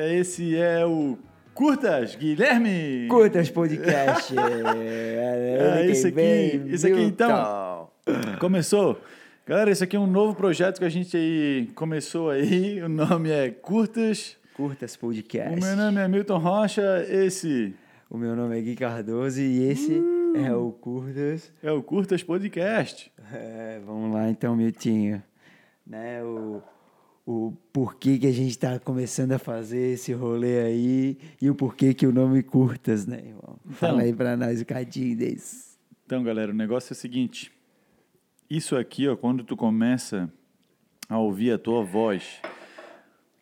Esse é o Curtas, Guilherme! Curtas Podcast. É, esse aqui, esse aqui então, começou. Galera, esse aqui é um novo projeto que a gente aí começou aí. O nome é Curtas. Curtas Podcast. O meu nome é Milton Rocha. Esse O meu nome é Gui Cardoso e esse é o Curtas. é o Curtas Podcast. É, vamos lá então, Miltinho. Né, o, o porquê que a gente está começando a fazer esse rolê aí e o porquê que o nome Curtas, né, irmão? Fala aí pra nós um cadinho desse. Então, galera, o negócio é o seguinte. Isso aqui, ó, quando tu começa a ouvir a tua voz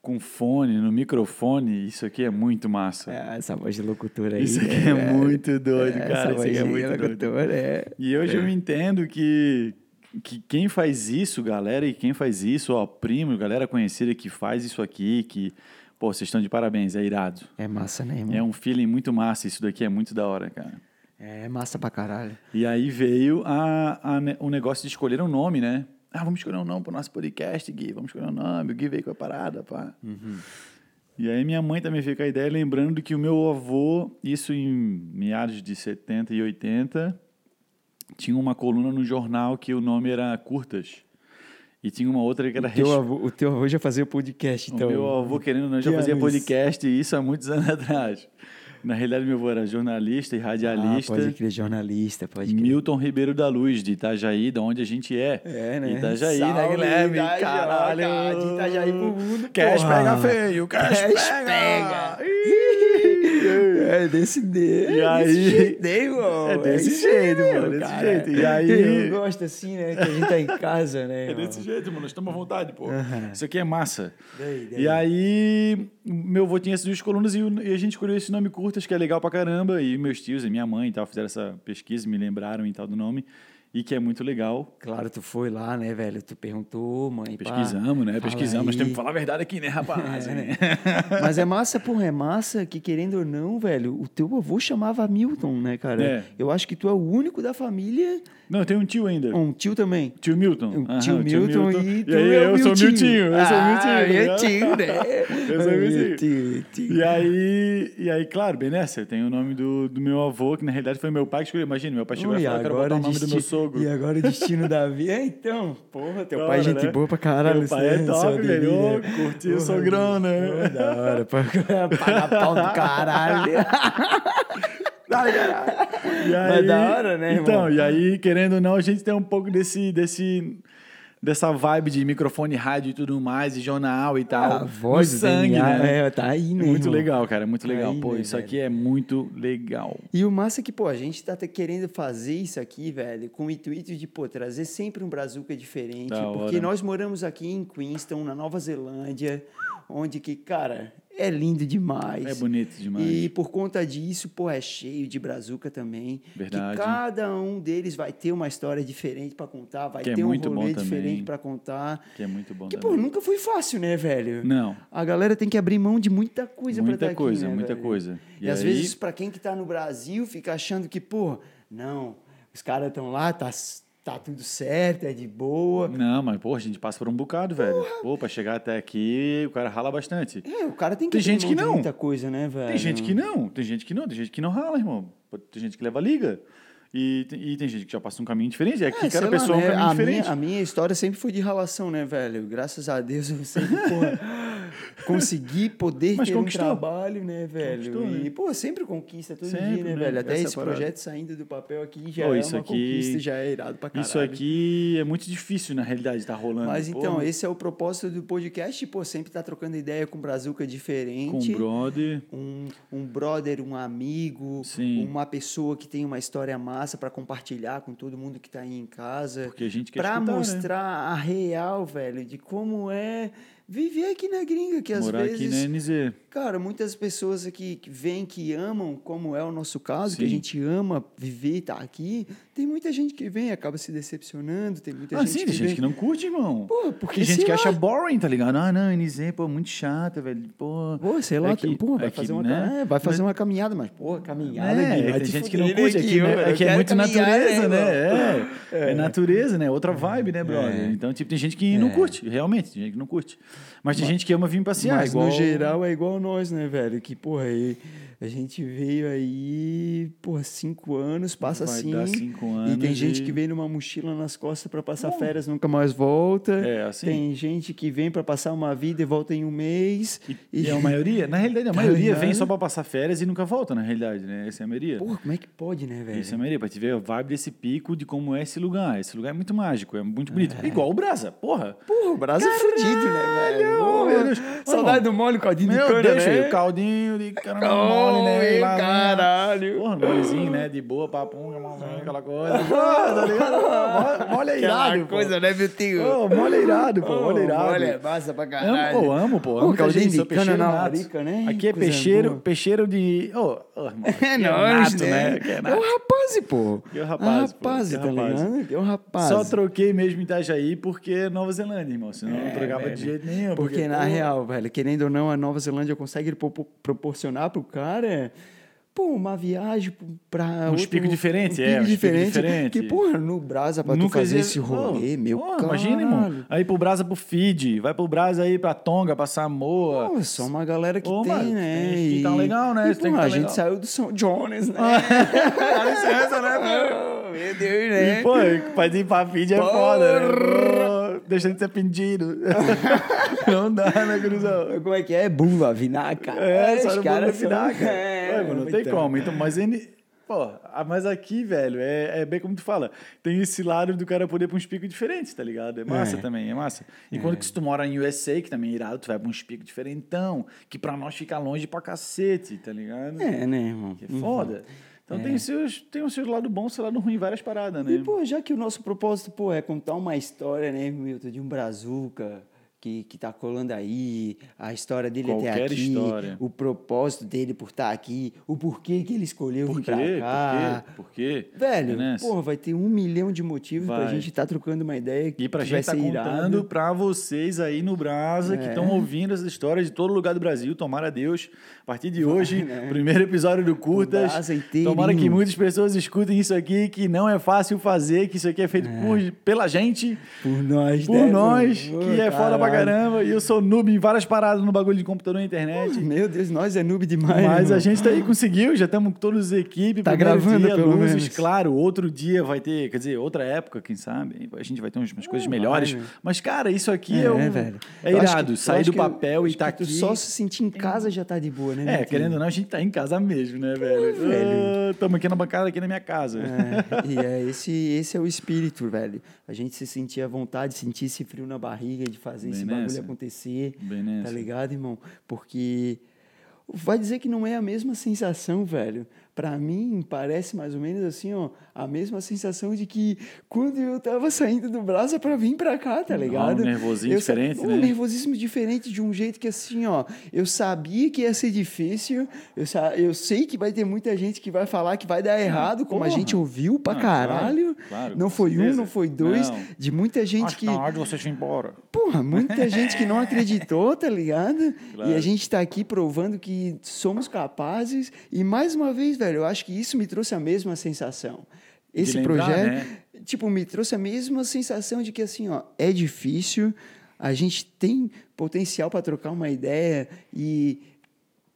com fone, no microfone, isso aqui é muito massa. É, essa voz de locutor aí. Isso aqui é velho? muito doido, É, cara. Essa Isso voz aqui é de muito doido. locutor, é. E hoje eu entendo que, que quem faz isso, galera, e quem faz isso, ó, primo, galera conhecida que faz isso aqui, que, pô, vocês estão de parabéns, é irado. É massa, né, irmão? É um feeling muito massa, isso daqui é muito da hora, cara. É massa pra caralho. E aí veio a, a o negócio de escolher um nome, né? Ah, vamos escolher um nome pro nosso podcast, Gui, vamos escolher um nome. O Gui veio com a parada, pá. E aí minha mãe também veio com a ideia, lembrando que o meu avô, isso em meados de 70 e 80, tinha uma coluna no jornal que o nome era Curtas. E tinha uma outra que era O teu, avô, o teu avô já fazia podcast, então. o meu avô, querendo ou não, já Que fazia anos? podcast, e isso há muitos anos atrás. Na realidade, meu avô era jornalista e Ah, radialista. pode crer, jornalista, pode crer. Milton Ribeiro da Luz, de Itajaí, da onde a gente é. É, né? Itajaí, né, Salve, Guilherme? Itajaí, Caralho. cara, de Itajaí pro mundo, Cash porra. pega feio, cash, Cash pega. É desse de... E aí- desse jeito, né, irmão? É desse isso jeito, mesmo, mano, desse cara. jeito. E aí- Eu gosto assim, né? Que a gente tá em casa, né, É irmão? desse jeito, mano. Nós estamos à vontade, pô. Isso aqui é massa. Daí, daí. E aí, meu avô tinha essas duas colunas e, e a gente escolheu esse nome Curtas, que é legal pra caramba. E meus tios e minha mãe e tal fizeram essa pesquisa, me lembraram e tal do nome. E que é muito legal. Claro, tu foi lá, né, velho? Tu perguntou, mãe, pá, Pesquisamos, né? fala Pesquisamos. Aí. temos que falar a verdade aqui, né, rapaz? É, né? Mas é massa, porra, é massa que, querendo ou não, velho, o teu avô chamava Milton, né, cara? É. Eu acho que tu é o único da família. Não, tem um tio ainda. Um tio também. Tio Milton. Um Aham, tio o Milton e tu aí, é eu sou Miltinho. Eu sou ah, Miltinho. tá ligado? Miltinho, né? Eu sou Miltinho. Miltinho, Miltinho. E aí, e aí, claro, bem nessa, tem o nome do, do meu avô, que na realidade foi meu pai que escolheu. Imagina, meu pai chegou Ui, e falou, eu quero botar o nome do meu sogro. E agora o destino da vida. É, então, porra, teu pai é gente né? boa pra caralho. Meu pai é seu- top, seu velho. Ô, curti o Porra, sogrão, né? pô, Da hora, pagar pau do caralho. E aí, Mas da hora, né, Então, irmão? e aí, querendo ou não, a gente tem um pouco desse, desse, dessa vibe de microfone, rádio e tudo mais, e jornal e tal. A voz do sangue, DNA, né? é, tá aí, né, muito legal, cara, muito legal. Aí, Pô, né, isso velho? aqui é muito legal. E o massa é que, pô, a gente tá querendo fazer isso aqui, velho, com o intuito de, pô, trazer sempre um brazuca diferente. Da porque hora. nós moramos aqui em Queenstown, na Nova Zelândia, onde que, cara, é lindo demais. É bonito demais. E por conta disso, pô, é cheio de brazuca também. Verdade. Que cada um deles vai ter uma história diferente pra contar, vai Que é ter um muito bom rolê diferente pra contar. Que é muito bom Que, também. pô, nunca foi fácil, né, velho? Não. A galera tem que abrir mão de muita coisa pra Muita estar coisa, aqui, né, muita velho? coisa. E, E às aí- vezes, pra quem que tá no Brasil, fica achando que, pô, não, os caras estão lá, tá, tá tudo certo, é de boa. Não, mas, pô, a gente passa por um bocado, velho. Pô, pra chegar até aqui, o cara rala bastante. É, o cara tem que Tem gente que não. muita coisa, né, velho? Tem gente que não, tem gente que não, tem gente que não rala, irmão. Tem gente que leva liga. E, tem- e tem gente que já passa um caminho diferente. É que É, sei cada lá, pessoa é um né? caminho a diferente. Minha, a minha história sempre foi de relação, né, velho? Graças a Deus eu sempre, porra, consegui poder Mas ter conquistou. um trabalho, né, velho? Conquistou, e, né? pô, sempre conquista todo Sempre, dia, né, né? velho? Até Essa esse parada. projeto saindo do papel aqui já Pô, é uma aqui- conquista, já é irado pra caralho. Isso aqui é muito difícil, na realidade, estar rolando. Mas Pô, então, esse é o propósito do podcast, pô, sempre tá trocando ideia com um brazuca Com diferente. o brother. Um, um brother, um amigo, Sim. uma pessoa que tem uma história massa pra compartilhar com todo mundo que tá aí em casa. Porque a gente quer Pra escutar, né? mostrar a real, velho, de como é viver aqui na gringa, que às Morar vezes. aqui na NZ. Cara, muitas pessoas aqui que vêm, que amam, como é o nosso caso, que a Sim. gente ama viver e estar aqui. Tem muita gente que vem e acaba se decepcionando, tem muita Ah, gente sim, que tem gente vem... que não curte, irmão. Pô, porque tem gente que lá. acha boring, tá ligado? Ah, não, NZ, pô, muito chata, velho. Pô, Pô, sei lá, é que- pô, vai é que, fazer uma, né? é, vai fazer uma caminhada, mas, pô, caminhada É, vai tem te gente que não curte, né, é que, Eu- né, eu é que é muito natureza, né, né? É, é natureza, né? Outra vibe, né, brother? É. Então, tipo, tem gente que não curte, realmente, tem gente que não curte. Mas tem gente que ama vir passear, Mas igual... no geral é igual nós, né, velho? Que, porra, aí, a gente veio aí, porra, cinco anos, passa Vai assim. dar cinco E tem gente e- que vem numa mochila nas costas pra passar férias, nunca mais volta. É, assim. Tem gente que vem pra passar uma vida e volta em um mês. E, e a maioria, na realidade, a Tá maioria ligado? vem só pra passar férias e nunca volta, na realidade, né? Essa é a maioria. Porra, como é que pode, né, velho? Isso é a maioria, pra te ver a vibe desse pico de como é esse lugar. Esse lugar é muito mágico, é muito bonito. Igual o Brasa, porra. Porra, o braço é fudido, né, velho? Meu Deus. Saudade do mole, caldinho de Meu cana, Deus, né? caldinho de caramba mole, né? Lá, né? caralho. Porra, molezinho, né? De boa, papunga, malzinho, aquela coisa. Pô, tá Mole é irado, pô. coisa, né, meu tio? Pô, mole é irado, pô. Mole é irado. Mole é massa pra Amo, caralho. pô, amo, pô. Amo caldinho de cana na nato. larica, né? Aqui é peixeiro, peixeiro de... Ô, irmão. É aqui nóis, né? Que é É um rapaz, pô. É um rapaz, rapaz, é tá ligado? É um rapaz. Só troquei mesmo em Itajaí porque é Nova Zelândia, irmão. Senão não É, trocava velho. de jeito nenhum. Porque, na pô, real, velho, querendo ou não, a Nova Zelândia consegue pro- proporcionar pro cara, pô, uma viagem pra Um outro... pico diferente, um é, um pico diferente. diferente. Que, porra, no Brasa pra tu Nunca fazer ia- esse rolê, Pô, meu pô, caralho. Imagina, irmão. Aí pro Brasa pro Fiji, vai pro Brasa aí pra Tonga, pra Samoa. Pô, é só uma galera que tem, mano, né? tem que tá legal, né? E, porra, tá a gente saiu do São Jones, né? Dá licença, né, meu? Oh, meu Deus, né? E, pô, pra ir pra Fiji é foda, né? Deixa de ser pedido. não dá, né, Cruzão? Como é que é? Bula, vinaca. É, só são- final, cara. É, Ué, mano, não tem então. como. Então, mas ele. Pô, ah, mas aqui, velho, é, é bem como tu fala. Tem esse lado do cara poder ir pra uns picos diferentes, tá ligado? É massa É. também, é massa. E quando que se tu mora em USA, que também é irado, tu vai pra uns picos diferentão, que pra nós fica longe pra cacete, tá ligado? É, né, irmão? Que é foda. Então tem, os seus, tem o seu lado bom, seu lado ruim, várias paradas, né? E, pô, já que o nosso propósito, pô, é contar uma história, né, Milton, de um brazuca que, que tá colando aí, a história dele até Qualquer aqui, história. o propósito dele por estar aqui, o porquê que ele escolheu Por vir pra cá. Por quê? Por quê? Velho, É porra, vai ter um milhão de motivos pra Vai. gente estar trocando uma ideia E pra que vai gente tá ser contando pra vocês aí no Brasa, que É. estão ouvindo essa história de todo lugar do Brasil, tomara a Deus. A partir de hoje, né? primeiro episódio do Curtas. Tomara que muitas pessoas escutem isso aqui, que não é fácil fazer, que isso aqui é feito por, pela gente, Por nós, por né, nós, mano? que é foda pra. Caramba. E eu sou noob em várias paradas no bagulho de computador e internet. Meu Deus, nós é noob demais, Mas irmão. a gente tá aí, conseguiu, já estamos com todos a equipe. Tá gravando, dia, pelo luzes, menos. claro. Outro dia vai ter, quer dizer, outra época, quem sabe. A gente vai ter umas, umas coisas melhores. Mas, cara, isso aqui é, É, um, velho. é irado. que- Sair do papel e tá aqui. Só se sentir em casa já tá de boa, né? É, querendo ou não, a gente tá em casa mesmo, né, velho? velho. Estamos aqui na bancada, aqui na minha casa. É, e é esse, esse é o espírito, velho. A gente se sentir à vontade, sentir esse frio na barriga de fazer Bem esse bagulho nessa. acontecer. Bem Tá ligado, irmão? Porque vai dizer que não é a mesma sensação, velho. Pra mim, parece mais ou menos assim, ó, a mesma sensação de que quando eu tava saindo do Brasa pra vir pra cá, tá ligado? um nervosinho Eu diferente, um né? nervosismo diferente de um jeito que assim, ó, eu sabia que ia ser difícil, eu, eu sei que vai ter muita gente que vai falar que vai dar errado, como a porra. gente ouviu pra Ah, claro, caralho. claro, não com foi um, não foi dois, Não. de muita gente Acho que tá na hora de vocês ir embora. Porra, muita gente que não acreditou, tá ligado? Claro. E a gente tá aqui provando que somos capazes. E mais uma vez, velho, eu acho que isso me trouxe a mesma sensação. Esse lembrar, projeto, né? tipo, me trouxe a mesma sensação de que assim, ó, é difícil, a gente tem potencial para trocar uma ideia e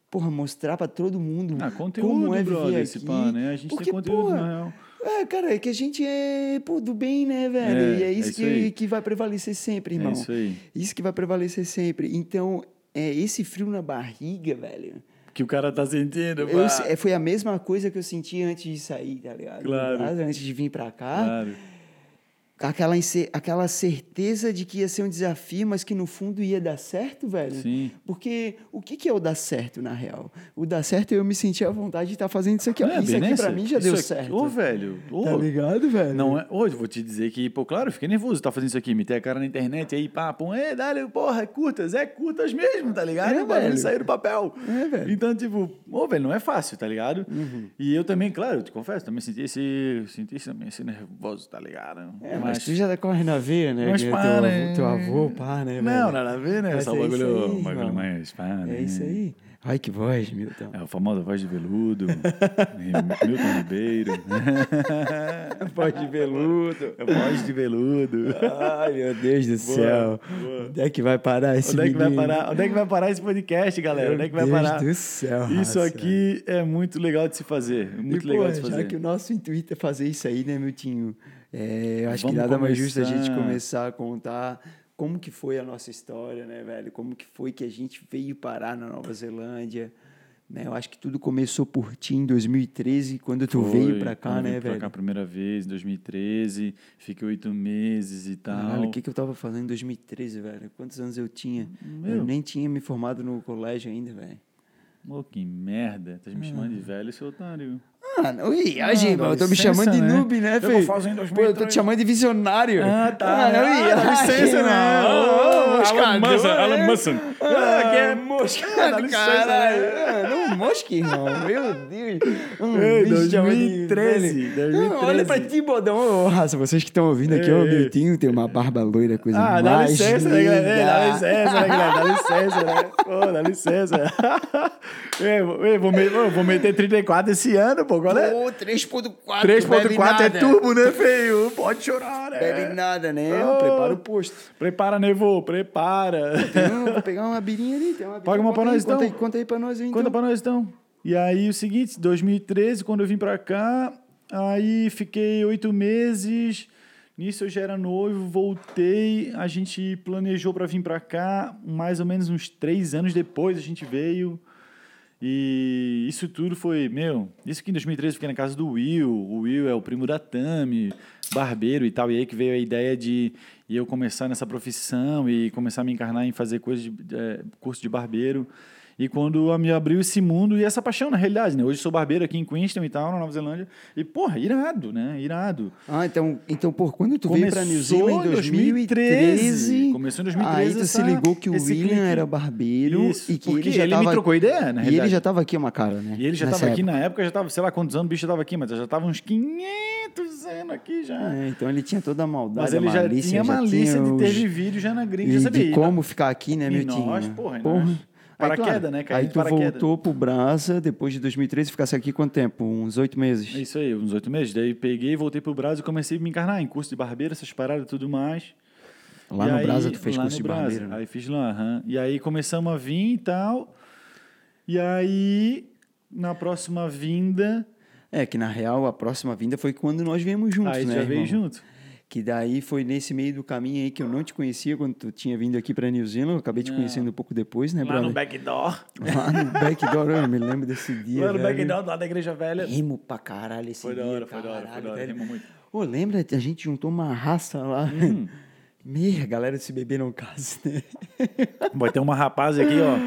porra, mostrar para todo mundo Ah, conteúdo, como é brother, viver esse aqui. pá, né? A gente Porque, tem conteúdo, porra, na real. é, cara, é que a gente é, pô, do bem, né, velho? É, e é é isso, isso aí. que, que vai prevalecer sempre, irmão. É isso aí. Isso que vai prevalecer sempre. Então, é esse frio na barriga, velho. Que o cara tá sentindo, Eu, é, foi a mesma coisa que eu senti antes de sair, tá ligado? Claro. Antes de vir pra cá. Claro. Aquela, aquela certeza de que ia ser um desafio, mas que no fundo ia dar certo, velho. Sim. Porque o que, que é o dar certo, na real? O dar certo é eu me sentir à vontade de estar fazendo isso aqui. É, isso aqui Benessa, pra mim já deu aqui- certo. Ô, velho. ô, Tá ligado, velho? Não é. Hoje, vou te dizer que, pô, claro, eu fiquei nervoso de estar fazendo isso aqui. Meter a cara na internet aí, pá, pô, é, dale, porra, é curtas, é curtas mesmo, tá ligado? É, o velho. saiu do papel. É, velho. Uhum. Então, tipo, ô, velho, não é fácil, tá ligado? E eu também, claro, eu te confesso, também senti esse. Senti esse, também, esse nervoso, tá ligado? É, mas, tu já corre na veia, né? Mas pá, teu, avô, né? teu avô, pá, né? Não, velho? nada a ver, né? Mas Só o é isso bagulho, aí, bagulho mais pá, né? É isso aí. Ai, que voz, Milton. É a famosa voz de veludo, Milton Ribeiro. voz de veludo. É voz de veludo. Ai, meu Deus do Boa, céu. boa. Onde é que vai parar esse Onde é que vai parar? Onde é que vai parar esse podcast, galera? Meu Onde é que vai Deus parar? do céu, Isso raça. aqui é muito legal de se fazer. Muito e, legal pô, de se já fazer. que o nosso intuito é fazer isso aí, né, Miltinho? É, eu acho Vamos que nada mais justo a gente começar. começar a contar como que foi a nossa história, né, velho? Como que foi que a gente veio parar na Nova Zelândia. Né? Eu acho que tudo começou por ti em 2013, quando tu Foi, veio pra cá, né, pra velho? cá a primeira vez, em 2013. Fiquei oito meses e tal. Caralho, o que, que eu tava fazendo em 2013, velho? Quantos anos eu tinha? Meu. Eu nem tinha me formado no colégio ainda, velho. Ô, que merda. Tá me chamando de Ah. velho, seu otário. Não, ui, Ah, hoje, dá eu tô me chamando de né? noob, né, Eu Fê? vou fazer em Pô, eu tô 2003. te chamando de visionário. Ah, tá. Ah, não, ui, Ah, dá licença, né? Ô, Ô, moscador, Alan Musson? Alan Musson. Ah, Aqui é mosca dá do licença, né? Ah, Não mosca, irmão. Meu Deus. Hum, Ei, me chama de 2013, velho. 2013. Ah, Olha pra ti, bodão. Ô, raça, vocês que estão ouvindo aqui, o. Miltinho tem uma barba loira, coisa Ah, mais dá licença, né, galera? Dá licença, né, galera? Dá licença, né? Pô, dá licença. Ei, vou- ei, vou, meter 34 esse ano, pô. Qual é? Pô, 3.4. 3.4 é turbo, né, feio? Pode chorar, né? Bebe nada, né? Ô. Prepara o posto. Prepara, Nevo, prepara. Não, vou pegar uma birinha ali. Tem uma birinha. Paga uma Conta aí, nós, Conta então. aí, conta aí pra nós, então. Conta pra nós, então. E aí, o seguinte, 2013, quando eu vim pra cá, aí fiquei oito meses. Nisso eu já era noivo, voltei. A gente planejou pra vir pra cá. Mais ou menos uns três anos depois a gente veio. E isso tudo foi, meu, isso que em 2013 eu fiquei na casa do Will. O Will é o primo da Tami, barbeiro e tal. E aí que veio a ideia de eu começar nessa profissão e começar a me encarnar em fazer coisas de, é, curso de barbeiro. E quando me abriu esse mundo e essa paixão, na realidade, né? Hoje sou barbeiro aqui em Queenstown e tal, na Nova Zelândia. E, porra, irado, né? Irado. Ah, então, então por quando tu veio pra New Começou Zealand em em 2013, 2013. Começou em 2013 Aí tu se essa- ligou que o William clique. era barbeiro Isso, e que ele já ele tava... me trocou ideia, na E ele realidade. já tava aqui uma cara, né? E ele já Nessa estava aqui época. na época, já estava, sei lá quantos anos o bicho estava aqui, mas já estava uns 500 anos aqui já. É, então ele tinha toda a maldade, mas ele a já malícia, tinha malícia tinha de ter os- vivido já na gringa, e já sabia. de como ficar aqui, né, meu nós, tio? porra, e nós. Aí, Paraquedas, claro, né? Caindo Aí tu voltou pro Brasa depois de 2013, ficasse aqui quanto tempo? Uns oito meses? É isso aí, uns oito meses. Daí peguei, voltei pro Brasil e comecei a me encarnar em curso de barbeiro, essas paradas e tudo mais. Lá E no aí- Brasa tu fez curso de Brasa. barbeiro, né? Aí fiz lá, aham. E aí começamos a vir e tal. E aí, na próxima vinda, É, que na real a próxima vinda foi quando nós viemos juntos, aí né, já veio irmão? junto. Que daí foi nesse meio do caminho aí que eu não te conhecia quando tu tinha vindo aqui pra New Zealand. Eu acabei te Não. conhecendo um pouco depois, né, Lá brother? no backdoor. Lá no backdoor, eu me lembro desse dia. Lá no velho. backdoor, lá da igreja velha. Rimo pra caralho esse Foi dia, hora, foi da hora, foi caralho, da hora. Rimou muito. Ô, lembra? A gente juntou uma raça lá. Uhum. Meia galera se beber não casa, né? Vai ter uma rapaz aqui, ó,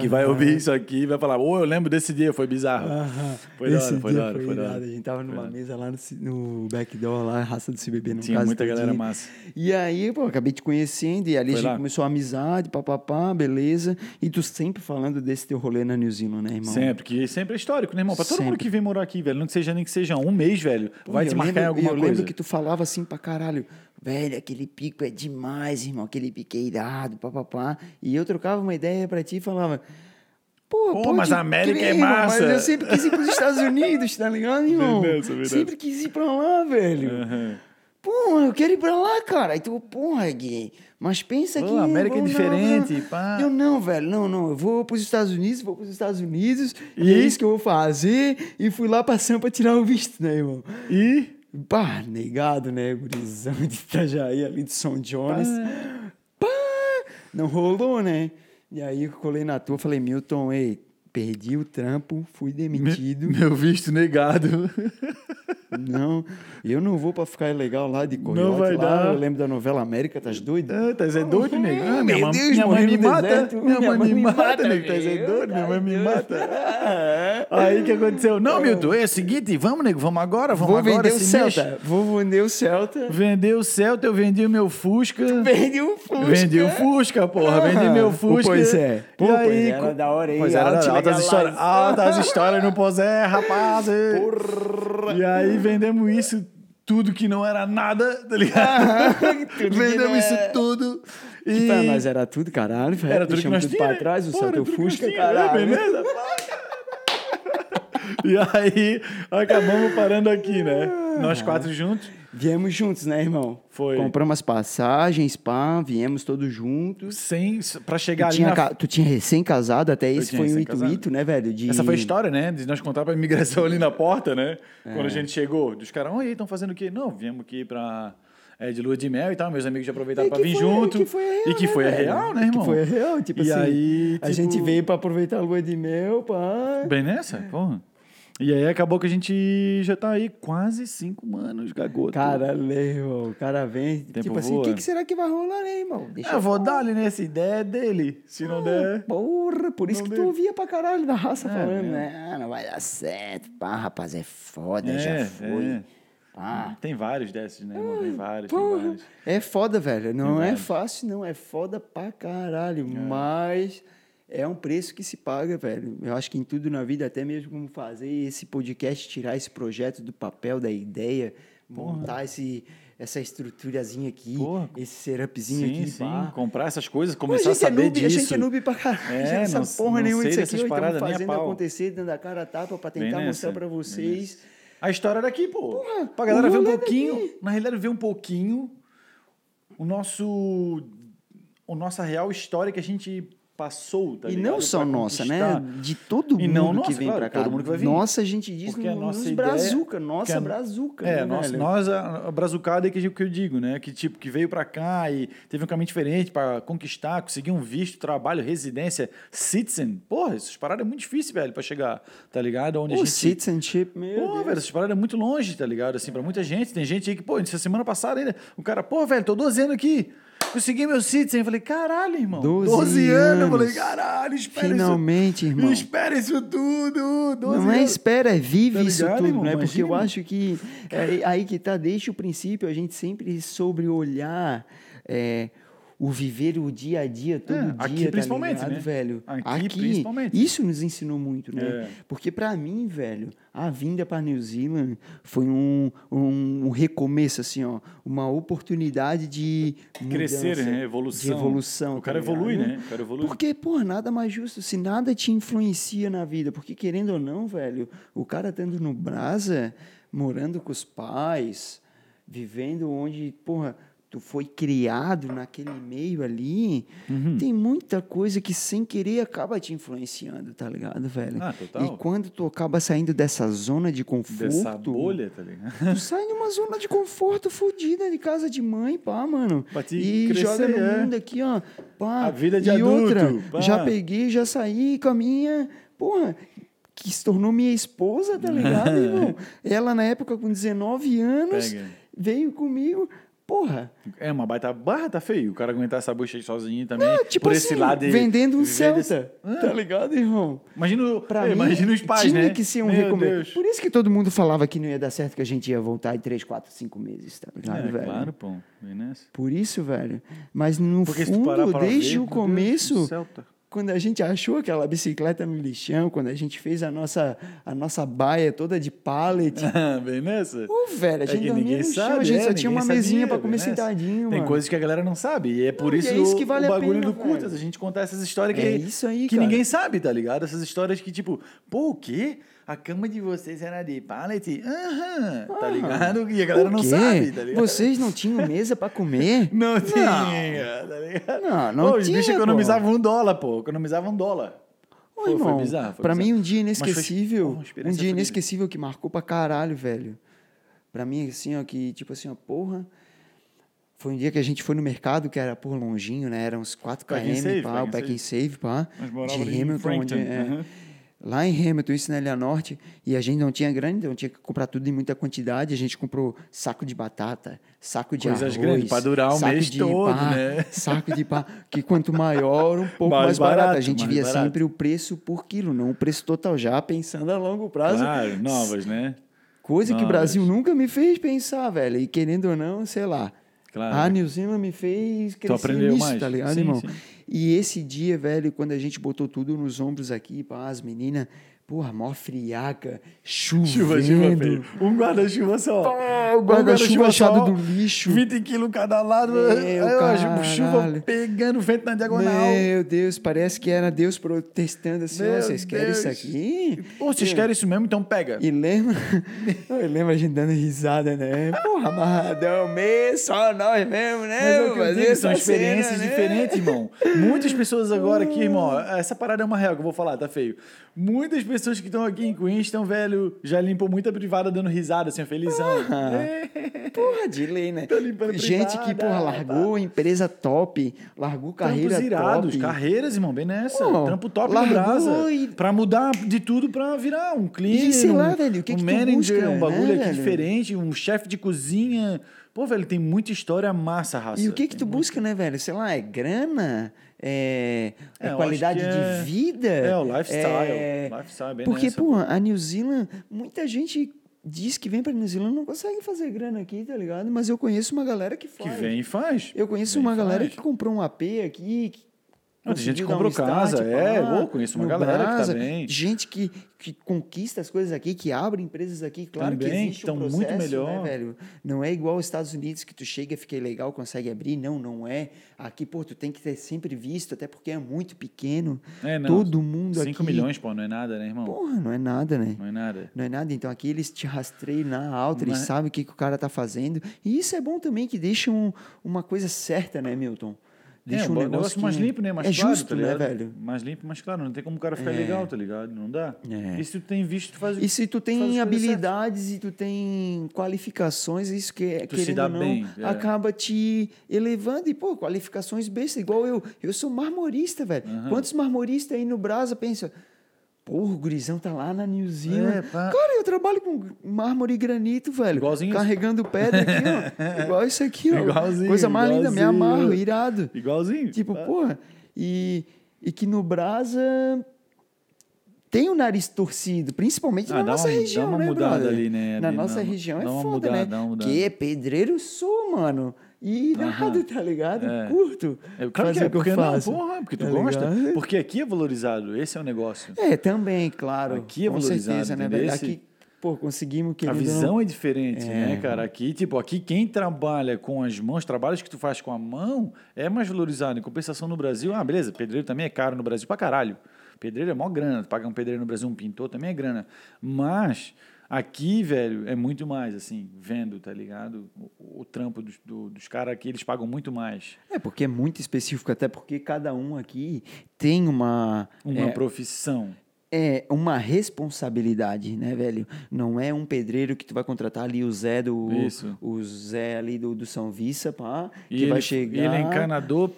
que vai ouvir isso aqui e vai falar, ô, eu lembro desse dia, foi bizarro. Foi da hora, foi da hora, foi da hora. A gente tava numa mesa lá no, no backdoor, lá, raça do se beber não Tinha casa. muita galera massa. E aí, pô, acabei te conhecendo e ali Foi a gente lá. começou a amizade, papapá, beleza. E tu sempre falando desse teu rolê na New Zealand, né, irmão? Sempre, que sempre é histórico, né, irmão? Pra todo mundo Sempre. que vem morar aqui, velho, não que seja nem que seja um mês, velho, vai E te eu marcar lembro, em alguma eu coisa. lembro que tu falava assim pra caralho, velho, aquele pico é demais, irmão, aquele pico é irado, papapá. E eu trocava uma ideia pra ti e falava, pô, Pô, mas a América crer, é irmão, massa." Mas eu sempre quis ir pros Estados Unidos, tá ligado, irmão? Verdade, verdade. Sempre quis ir pra lá, velho. Aham. Pô, eu quero ir pra lá, cara. Aí tu, porra, Gui, mas pensa Pô, que... a América é vou- não, diferente, não. pá. Eu não, velho, não, não. Eu vou pros Estados Unidos, vou pros Estados Unidos, e, E? é isso que eu vou fazer. E fui lá pra Sampa tirar o visto, né, irmão? E Pá, negado, né? Gurizão de Itajaí, ali de São Jones. Pá, não rolou, né? E aí eu colei na tua, falei, Milton, ei, perdi o trampo, fui demitido. meu visto negado. Não, eu não vou pra ficar ilegal lá de coiote vai lá. dar. Eu lembro da novela América, tá doido? Ah, tá é doido, nego? Ah, minha, Meu Deus, minha mãe me mata. Minha, mãe me mata, nego. Tá é doido, minha mãe me Tá mata. Aí o que aconteceu? Não, Milton, é o seguinte, vamos, nego, vamos agora, vamos Vou agora. vender o Celta. mexe. Vou vender o Celta. Vendi o Celta, eu vendi o meu Fusca. Vendi o Fusca. Vendi o Fusca, porra. Vendi meu Ah, Fusca. pois é. Pô, E pois aí, era co- da hora, hein? Pois era, altas histórias, altas histórias no Posé, rapaz. E aí vendemos isso tudo que não era nada, tá ligado? Vendemos isso tudo. E... Que pra nós era tudo, caralho. Era tudo que nós tudo tínhamos. pra trás, o Pô, era Celta o tudo que nós Fusca, tínhamos, caralho. É, beleza? e aí, acabamos parando aqui, né? Nós quatro juntos. Viemos juntos, né, irmão? Foi. Compramos as passagens, pá, viemos todos juntos. Sem, pra chegar Tu ali tinha, na... tu tinha recém-casado, até esse foi um recém-casado. intuito, né, velho? De... Essa foi a história, né? De nós contar pra imigração ali na porta, né? É. Quando a gente chegou, dos caras, oi, estão fazendo o quê? Não, viemos aqui pra. É, de lua de mel e tal, meus amigos já aproveitaram pra que vir foi- junto. que foi a real, e que foi a real, né, Que irmão? foi a real, tipo e assim. aí, A tipo, gente veio pra aproveitar a lua de mel, pá. Bem nessa, porra. E aí acabou que a gente já tá aí quase cinco anos, gagoto. Cara, irmão, o cara vem. Tempo tipo assim, o que, que será que vai rolar, né, irmão? Deixa eu vou dar ali nessa ideia dele. Se não der. Porra, por isso que tu ouvia pra caralho da raça É, falando, é. né? Ah, não vai dar certo. Pá, rapaz, é foda, É, já foi. é. Pá. Tem vários desses, né, irmão? Tem vários, tem Porra, vários. é foda, velho. Não é vários. fácil, não. É foda pra caralho. Mas é um preço que se paga, velho. Eu acho que em tudo na vida, até mesmo como fazer esse podcast, tirar esse projeto do papel, da ideia, montar esse, essa estruturazinha aqui, Porra. esse serupzinho Sim, aqui. sim. pá. Comprar essas coisas, começar a, saber é noob, disso. A gente é noob pra caralho. É, a não não- sabe porra não nenhuma disso aqui. Estamos a fazendo acontecer dando a cara a tapa pra Bem tentar nessa, mostrar pra bem vocês. A história daqui, pô. Porra, pra galera ver um rolê pouquinho. daqui. Na realidade, ver um pouquinho o nosso. O nossa real história que a gente passou, tá e ligado? não só Pra nossa, conquistar. né? De todo E mundo não que nossa, vem claro, pra cá. todo mundo que vai vir. Nossa, a gente diz Porque a no, nossa nos ideia- brazuca, nossa que a- brazuca. É, né, nós, velho? nós a, a brazucada é que, que eu digo, né? Que tipo, que veio pra cá e teve um caminho diferente pra conquistar, conseguir um visto, trabalho, residência, citizen. Porra, essas paradas é muito difícil, velho, pra chegar, tá ligado? Onde a O gente... citizenship, meu Pô, Deus. velho, essas paradas é muito longe, tá ligado? Assim, pra muita gente. Tem gente aí que, pô, essa semana passada ainda, o cara, pô, velho, tô 12 anos aqui. Consegui meu citizen. Falei, caralho, irmão. 12 12 anos. Eu falei, anos. caralho, espera Finalmente, isso. irmão. Espera isso tudo. 12 Não é anos. espera, é vive Tá isso ligado, tudo, irmão? né? Porque eu acho que é aí que tá, desde o princípio, a gente sempre sobre olhar é, o viver o dia a dia, todo É, dia, aqui tá principalmente, ligado, né? velho? Aqui principalmente. Isso nos ensinou muito, né? É. Porque pra mim, velho, a vinda para New Zealand foi um, um, um recomeço, assim, ó, uma oportunidade de Crescer, mudança, né? Evolução. De evolução. O cara tá evolui, né? O cara evolui. Porque, pô, nada mais justo. Se nada te influencia na vida, porque querendo ou não, velho, o cara estando no Brasa, morando com os pais, vivendo onde, porra, tu foi criado naquele meio ali, Uhum. tem muita coisa que sem querer acaba te influenciando, tá ligado, velho? Ah, total. E quando tu acaba saindo dessa zona de conforto, Dessa bolha, tá ligado? Tu sai numa zona de conforto fodida de casa de mãe, pá, mano. Pra te e crescer, joga no é. mundo aqui, ó. Pá. A vida de e adulto, outra, pá. já peguei, já saí com a minha, porra, que se tornou minha esposa, tá ligado, irmão? Ela, na época, com 19 anos, Pega. veio comigo, porra. É uma baita barra, tá feio. O cara aguentar essa bucha aí sozinho também. Tipo por assim, esse lado. de vendendo um Celta, desse- tá ligado, irmão? Imagina, Pra é, mim, imagina os pais, tinha né? que ser um recomeço. Deus. Por isso que todo mundo falava que não ia dar certo, que a gente ia voltar em 3, 4, 5 meses, tá ligado, É, velho? claro, pô. Por isso, velho. Mas no Porque fundo, desde ver, o Deus, começo, Celta. Quando a gente achou aquela bicicleta no lixão, quando a gente fez a nossa, a nossa baia toda de pallet. Vem nessa. Pô, velho, a É gente dormia ninguém no chão, sabe, a gente é, só tinha uma mesinha sabia, pra comer vem nessa. sentadinho, Tem coisas que a galera não sabe. E é por Não, isso, é isso que vale o a bagulho pena, do Curtas. A gente contar essas histórias que, É isso aí, que cara. ninguém sabe, tá ligado? Essas histórias que, tipo, pô, o quê? A cama de vocês era de pallet? Aham, tá ligado? E a galera não sabe, tá ligado? Vocês não tinham mesa pra comer? Não tinha, tá ligado? Não, não Pô, Os tinha, bichos pô. economizavam um dólar, pô. Economizavam um dólar. Ô, Pô, foi bizarro, foi pra bizarro. mim um dia foi- inesquecível, pô, uma um dia inesquecível que marcou pra caralho, velho. Pra mim, assim, ó, que tipo assim, ó, porra, foi um dia que a gente foi no mercado, que era por longinho, né, era uns 4 Pack and km, Save, pá, o and Pack and Save, pá, de Hamilton, onde, é. Lá em Hamilton, isso na Ilha Norte, e a gente não tinha grana, então tinha que comprar tudo em muita quantidade. A gente comprou saco de batata, saco de Coisas arroz. grandes, pra durar o saco mês de todo, pá, né? Saco de pá, que quanto maior, um pouco Mais mais, barato. barato, A gente via barato. sempre o preço por quilo, não o preço total, já pensando a longo prazo. Claro, novas, né? Coisa que o Novas. Brasil nunca me fez pensar, velho. E querendo ou não, sei lá. Claro. A Zealand me fez crescer nisso, mais. tá ligado, Sim, irmão? sim. E esse dia, velho, quando a gente botou tudo nos ombros aqui, pá, as meninas, porra, mó friaca, chovendo. Chuva, chuva, feio. Um guarda-chuva só. Um guarda-chuva achado do lixo. 20 quilos cada lado. Meu ó, chuva pegando vento na diagonal. Meu Deus, parece que era Deus protestando assim, ó, Meu vocês querem Deus. isso aqui? Pô, vocês querem isso mesmo? Então pega. E lembra, eu lembro a gente dando risada, né? Porra, amarradão mesmo, só nós mesmo, né? Mas é o que eu digo, são experiências cena, né? diferentes, irmão. Muitas pessoas agora aqui, irmão, essa parada é uma real que eu vou falar, tá feio. Muitas pessoas que estão aqui em Queens estão, velho, já limpam muita privada dando risada, assim, felizão. É. Porra, de lei, né? Tá limpando Gente que, privada, porra, largou empresa top, largou carreira Trampos irados, top. carreiras, irmão, bem nessa. Pô, Trampo top largou no Brasa. e- Pra mudar de tudo pra virar um cleaner, E sei um, lá, velho, o que um que manager, busca, um bagulho né, aqui velho? diferente, um chefe de cozinha. Pô, velho, tem muita história massa, raça. E o que que Tem tu muito- busca, né, velho? Sei lá, é grana? É, é qualidade que é- de vida? É, o lifestyle. É- Lifestyle, é bem Porque, nessa. porra, a New Zealand, muita gente diz que vem pra New Zealand e não consegue fazer grana aqui, tá ligado? Mas eu conheço uma galera que Que faz. vem e faz. Eu conheço Vem uma galera que comprou um AP aqui. Que Não, tem gente que comprou start, casa, é, pá, ô, conheço uma galera que tá Brasa, bem. Gente que, que conquista as coisas aqui, que abre empresas aqui. Claro que Também, existe tão um muito processo, melhor. né, velho? Não é igual aos Estados Unidos que tu chega, fica legal, consegue abrir. Não, não é. Aqui, pô, tu tem que ter sempre visto, até porque é muito pequeno. É, não. Todo mundo 5 aqui... milhões, pô, não é nada, né, irmão? Porra, não é nada, né? Não é nada. Não é nada. Então aqui eles te rastreiam na alta, eles Mas- sabem o que, que o cara tá fazendo. E isso é bom também, que deixa um- uma coisa certa, né, Milton? Deixa é, um um negócio, mais limpo, né? Mais é claro, justo, tá né, velho? Mais limpo, mais claro. Não tem como o cara ficar É. legal, tá ligado? Não dá. É. E se tu tem visto, tu faz o E se tu tem habilidades e tu tem qualificações, isso que é, Tu se querendo dá ou não, bem, é. acaba te elevando. E, pô, qualificações bestas, igual eu. Eu sou marmorista, velho. Aham. Quantos marmoristas aí no Brasa pensam, porra, o gurizão tá lá na New Zealand. É, pá. Cara, eu trabalho com mármore e granito, velho. Igualzinho. Carregando pedra aqui, ó. Igual isso aqui, ó. Igualzinho, Coisa mais linda, me igualzinho. amarro, irado. Igualzinho. Tipo, tá? porra, e, e que no Brasa tem o nariz torcido, principalmente Ah, na dá nossa uma- dá região, uma né, mudada brother? ali, né, Na ali, nossa dá uma- região é dá foda, né? dá. Que pedreiro sou, mano. E irado, Aham. tá ligado? É. Curto. É, claro que fazer é, que eu porque não, faço. porra, porque tu Tá gosta. ligado? Porque aqui é valorizado, esse é o negócio. É, também, claro. Aqui é com valorizado, certeza, né, velho? Aqui, pô, conseguimos que A visão é diferente, né, cara? Aqui, tipo, aqui quem trabalha com as mãos, trabalhos que tu faz com a mão, é mais valorizado. Em compensação no Brasil, ah, beleza, pedreiro também é caro no Brasil pra caralho. Pedreiro é mó grana, tu paga um pedreiro no Brasil, um pintor também é grana. Mas aqui, velho, é muito mais, assim, vendo, tá ligado? O, o trampo dos, do- dos caras aqui, eles pagam muito mais. É, porque é muito específico, até porque cada um aqui tem uma... Uma é, profissão. é uma responsabilidade, né, velho? Não é um pedreiro que tu vai contratar ali o Zé do Isso. o Zé ali do, do São Vissa, pá, que ele, vai chegar ele é encanador,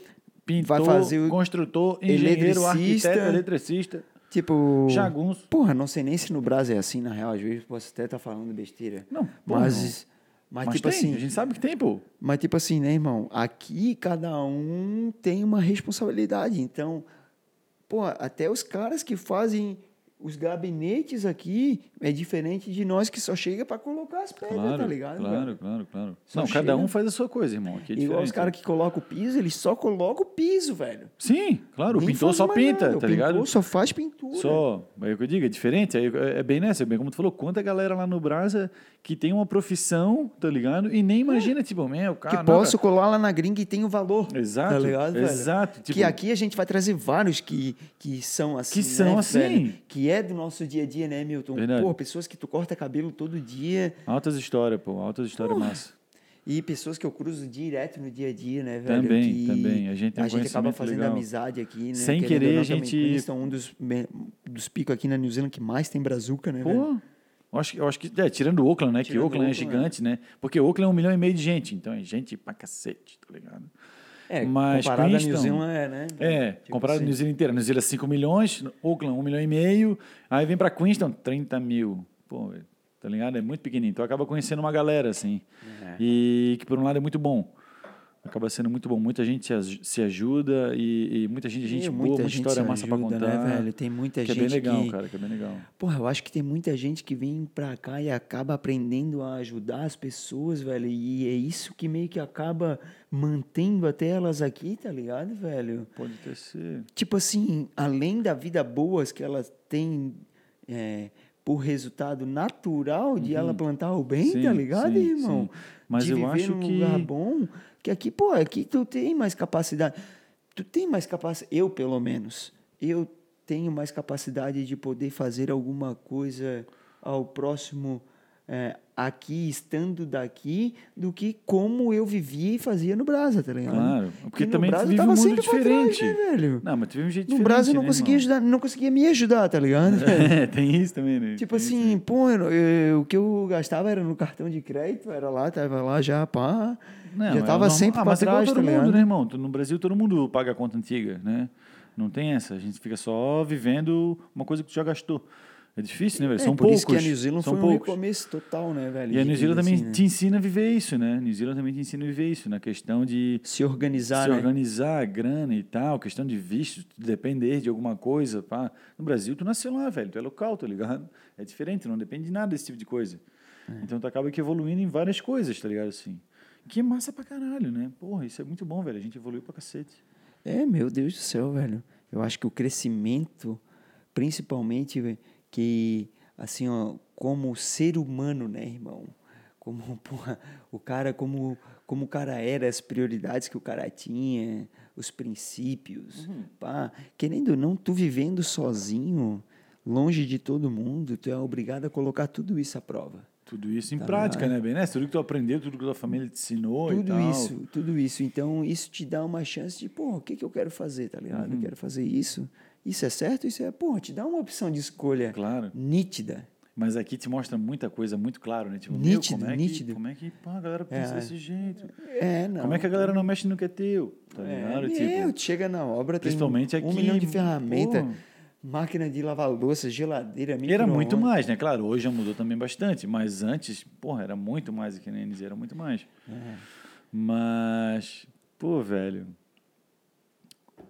pintor, vai fazer o construtor, engenheiro, eletricista. arquiteto, eletricista, tipo jagunço. Porra, não sei nem se no Brasil é assim, na real, às vezes posso até estar falando besteira. Não, porra, mas mas, Mas tipo tem, assim, a gente sabe que tem, pô. Mas, tipo assim, né, irmão? Aqui cada um tem uma responsabilidade. Então, pô, até os caras que fazem os gabinetes aqui é diferente de nós que só chega para colocar as pedras, Claro, tá ligado? claro, velho? claro, claro. Só Não, cada chega- um faz a sua coisa, irmão. Aqui é Igual os caras que colocam o piso, eles só colocam o piso, velho. Sim, claro, o Nem pintor faz só pinta, nada. tá o ligado? pintor só faz pintura. Só, é o que eu digo, é diferente, é, é bem nessa, é bem como tu falou, quanta galera lá no Brasa que tem uma profissão, tá ligado? E nem imagina, tipo, meu, cara... que não, posso colar lá na gringa e tem o valor. Exato, Tá ligado, exato, tipo- que aqui a gente vai trazer vários que, que são assim. Que são né, assim. velho? Que é do nosso dia a dia, né, Milton? Verdade. Pô, pessoas que tu corta cabelo todo dia. Altas histórias, pô, altas histórias massa. E pessoas que eu cruzo direto no dia a dia, né, velho? Também, que também. A gente tem um a gente acaba fazendo legal. amizade aqui, né? Sem Querendo querer, não, a gente- Queenstown, um dos, dos picos aqui na New Zealand que mais tem brazuca, né, velho? Eu acho, que- eu acho que, é, tirando o Oakland, né? que Tirando Oakland é Oakland, gigante, né? Porque Oakland é um milhão e meio de gente, então é gente pra cacete, tá ligado? É, mas comparado a New Zealand é, né? É, Tipo comparado assim. a New Zealand inteira. New Zealand 5 milhões, Auckland 1 milhão e meio, aí vem pra Queenstown 30 mil. Pô, tá ligado? É muito pequenininho. Então acaba conhecendo uma galera, assim. É. E que por um lado é muito bom. Acaba sendo muito bom. Muita gente se, aj- se ajuda e, e muita gente, gente boa, muita gente história massa pra ajuda, contar. Né, velho? Tem muita que é gente bem legal, que... cara, que é bem legal. Porra, eu acho que tem muita gente que vem pra cá e acaba aprendendo a ajudar as pessoas, velho. E é isso que meio que acaba mantendo até elas aqui, tá ligado, velho? Pode ter sido. Tipo assim, além da vida boas que elas têm é, por resultado natural de ela plantar o bem, Uhum. Sim, tá ligado, sim, irmão? sim. Mas de eu viver acho num que- lugar bom, que aqui, pô, aqui tu tem mais capacidade. Tu tem mais capacidade, eu pelo menos, eu tenho mais capacidade de poder fazer alguma coisa ao próximo é, aqui, estando daqui, do que como eu vivia e fazia no Brasa, tá ligado? Claro, porque no também Brasa vive um tava mundo sempre pra trás, diferente. né, velho? Não, mas tu vive um jeito No diferente. Brasa eu não né, conseguia irmão? ajudar, não conseguia me ajudar, tá ligado? É, tem isso também, né? Tipo Tem assim, pô, eu- eu- o que eu gastava era no cartão de crédito, era lá, tava lá já, pá. Não, já é tava normal. sempre ah, pra mas é trás, todo tá mundo, ligado? né, irmão? No Brasil todo mundo paga a conta antiga, né? Não tem essa. A gente fica só vivendo uma coisa que tu já gastou. É difícil, né, velho? É, São por poucos. isso que a New Zealand são foi um poucos. recomeço total, né, velho? E a New Zealand também assim, né? te ensina a viver isso, né? New Zealand também te ensina a viver isso, na questão de Se organizar, se né? organizar, a grana e tal, questão de visto, de depender de alguma coisa. Pá. No Brasil, tu nasceu lá, velho, tu é local, tá ligado? É diferente, não depende de nada desse tipo de coisa. É. Então tu acaba que evoluindo em várias coisas, tá ligado? Assim. Que é massa pra caralho, né? Porra, isso é muito bom, velho. A gente evoluiu pra cacete. É, meu Deus do céu, velho. Eu acho que o crescimento, principalmente, velho, que, assim, ó, como ser humano, né, irmão? Como, porra, o cara, como, como o cara era, as prioridades que o cara tinha, os princípios, pá. Querendo ou não, tu vivendo sozinho, longe de todo mundo, tu é obrigado a colocar tudo isso à prova. Tudo isso em Tá prática, ligado? né, Ben? Né? Tudo que tu aprendeu, tudo que tua família te ensinou e tudo tal. isso, tudo isso. Então, isso te dá uma chance de, pô, o que, que eu quero fazer, tá ligado? Uhum. Eu quero fazer isso. Isso é certo? Isso é, pô, te dá uma opção de escolha Claro. nítida. Mas aqui te mostra muita coisa muito claro, né? Tipo, Nítido, meu, como é nítido. Que, como é que pá, a galera pensa É. desse jeito? É, não. Como é que a galera não mexe no que é teu? Tá ligado? É, tipo, meu, chega na obra, tem principalmente um aqui, milhão de ferramentas, pô. Máquina de lavar louça, geladeira, Era micro-ondas. muito mais, né? Claro, hoje já mudou também bastante, mas antes, porra, era muito mais aqui na NZ, era muito mais. É. Mas, pô, velho,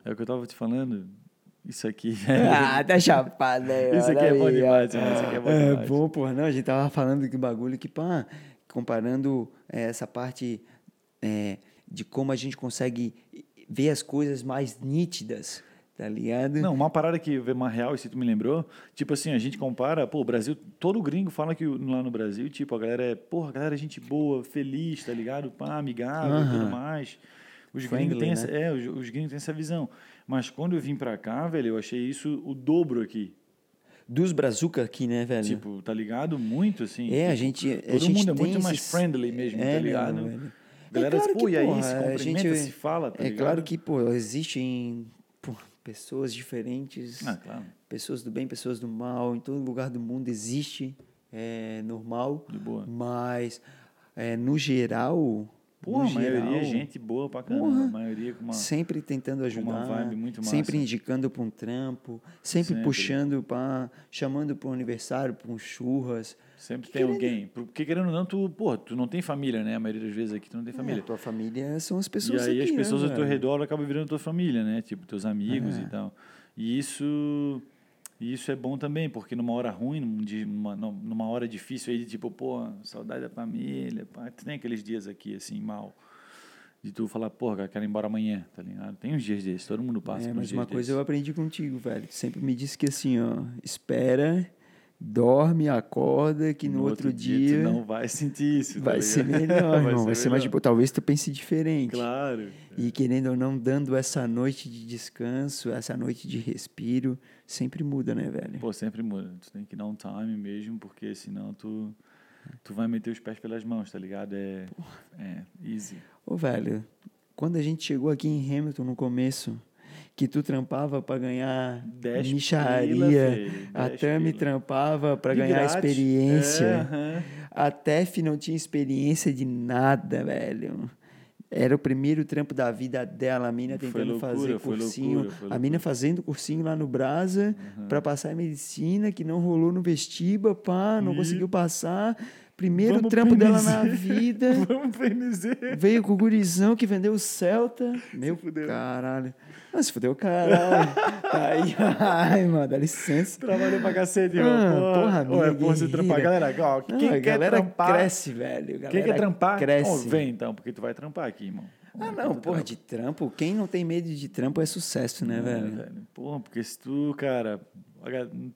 é o que eu tava te falando, isso aqui Ah, tá chapado aí. Isso aqui é bom aí, demais, mano, isso aqui é bom É demais. bom, porra. Não, a gente tava falando que bagulho que, pá, comparando é, essa parte é, de como a gente consegue ver as coisas mais nítidas, tá ligado? Não, uma parada que veio uma real, se tu me lembrou, tipo assim, a gente compara, pô, o Brasil, todo gringo fala que lá no Brasil, tipo, a galera é, porra, a galera é gente boa, feliz, tá ligado? Pá, amigável e tudo Aham. mais. Os gringos têm essa, né? é, os, os gringos têm essa visão. Mas quando eu vim pra cá, velho, eu achei isso o dobro aqui. Dos brazuca aqui, né, velho? Tipo, tá ligado? Muito assim. é, a tipo, gente. a Todo gente mundo é muito mais esses- friendly mesmo, É, tá não, ligado? velho. A galera, é claro pô, que, e aí, se a cumprimenta, gente- se fala, tá É ligado? claro que, pô, existem pessoas diferentes. Ah, claro, pessoas do bem, pessoas do mal, em todo lugar do mundo existe, é normal, mas é, no geral, Porra, a maioria é gente boa pra caramba. Porra. A maioria com uma... sempre tentando ajudar, vibe muito sempre massa. indicando para um trampo, sempre, Sempre. puxando para, chamando para um aniversário, para um churras. Sempre tem alguém. Porque querendo ou não, tu, porra, tu não tem família, né? A maioria das vezes aqui tu não tem família. É, tua família são as e pessoas aí aqui, as pessoas né, ao teu redor acabam virando tua família, né? Tipo, teus amigos É. e tal. E isso, e isso é bom também, porque numa hora ruim, numa, numa hora difícil aí, de tipo, pô, saudade da família, pá, tu tem aqueles dias aqui, assim, mal. De tu falar, porra, quero ir embora amanhã, tá ligado? Tem uns dias desses, todo mundo passa É, por mas uma coisa desses. eu aprendi contigo, velho. Tu sempre me disse que assim, ó, espera, dorme, acorda, que no, outro, dia, tu não vai sentir isso, tá vai ser melhor, irmão. Vai ser mais melhor. tipo, talvez tu pense diferente. Claro. E querendo ou não, dando essa noite de descanso, essa noite de respiro, sempre muda, né, velho? Pô, sempre muda. Tu tem que dar um time mesmo, porque senão tu, tu vai meter os pés pelas mãos, tá ligado? É, é easy. Ô, velho, quando a gente chegou aqui em Hamilton no começo, que tu trampava pra ganhar 10 micharia, pila, a 10 Tami trampava De ganhar grátis. experiência. É, aham. A Tef não tinha experiência de nada, velho. Era o primeiro trampo da vida dela, a mina tentando loucura, fazer cursinho. loucura, foi a mina fazendo cursinho lá no Brasa pra passar em medicina, que não rolou no vestiba, pá, não Ih. conseguiu passar. Primeiro Vamos trampo dela na vida. Vamos PNZ. Veio com o gurizão que vendeu o Celta. Meu fudeu. caralho. Ah, se fudeu, caralho. tá aí. Ai, mano, dá licença. Trabalhou pra cacete, Ah, irmão. porra, Ô, é minha bom você trampar. Galera, ó, Não, quem a quer galera trampar... cresce, velho. Quem Galera quer trampar, Cresce. Ô, vem então, porque tu vai trampar aqui, irmão. Ah, não, porra, de trampo. Quem não tem medo de trampo é sucesso, né, É, velho? velho. Porra, porque se tu, cara,